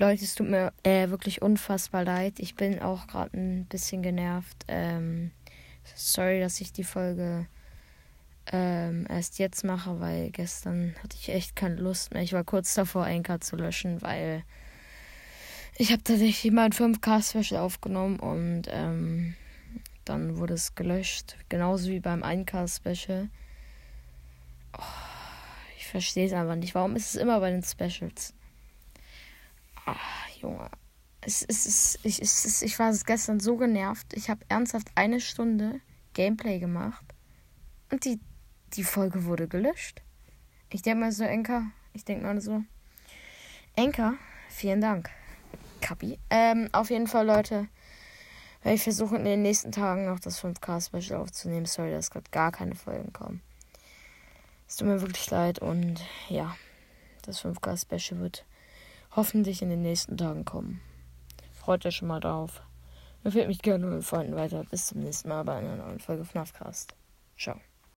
Leute, es tut mir äh, wirklich unfassbar leid. Ich bin auch gerade ein bisschen genervt. Ähm, sorry, dass ich die Folge ähm, erst jetzt mache, weil gestern hatte ich echt keine Lust mehr. Ich war kurz davor, Anchor zu löschen, weil ich habe tatsächlich mal ein 5K-Special aufgenommen und ähm, dann wurde es gelöscht. Genauso wie beim 1K-Special. Oh, ich verstehe es einfach nicht. Warum ist es immer bei den Specials? Junge. Es, es, es, ich, es, es, ich war gestern so genervt. Ich habe ernsthaft eine Stunde Gameplay gemacht. Und die, die Folge wurde gelöscht. Ich denke mal so, Enka. Ich denke mal so. Enka, vielen Dank. Kapi. Ähm, auf jeden Fall, Leute. Werde ich versuchen, in den nächsten Tagen noch das 5K-Special aufzunehmen. Sorry, dass gerade gar keine Folgen kommen. Es tut mir wirklich leid und ja, das 5K-Special wird hoffentlich in den nächsten Tagen kommen. Freut euch schon mal drauf. Empfehlt mich gerne mit Freunden weiter. Bis zum nächsten Mal bei einer neuen Folge FNAFcast. Ciao.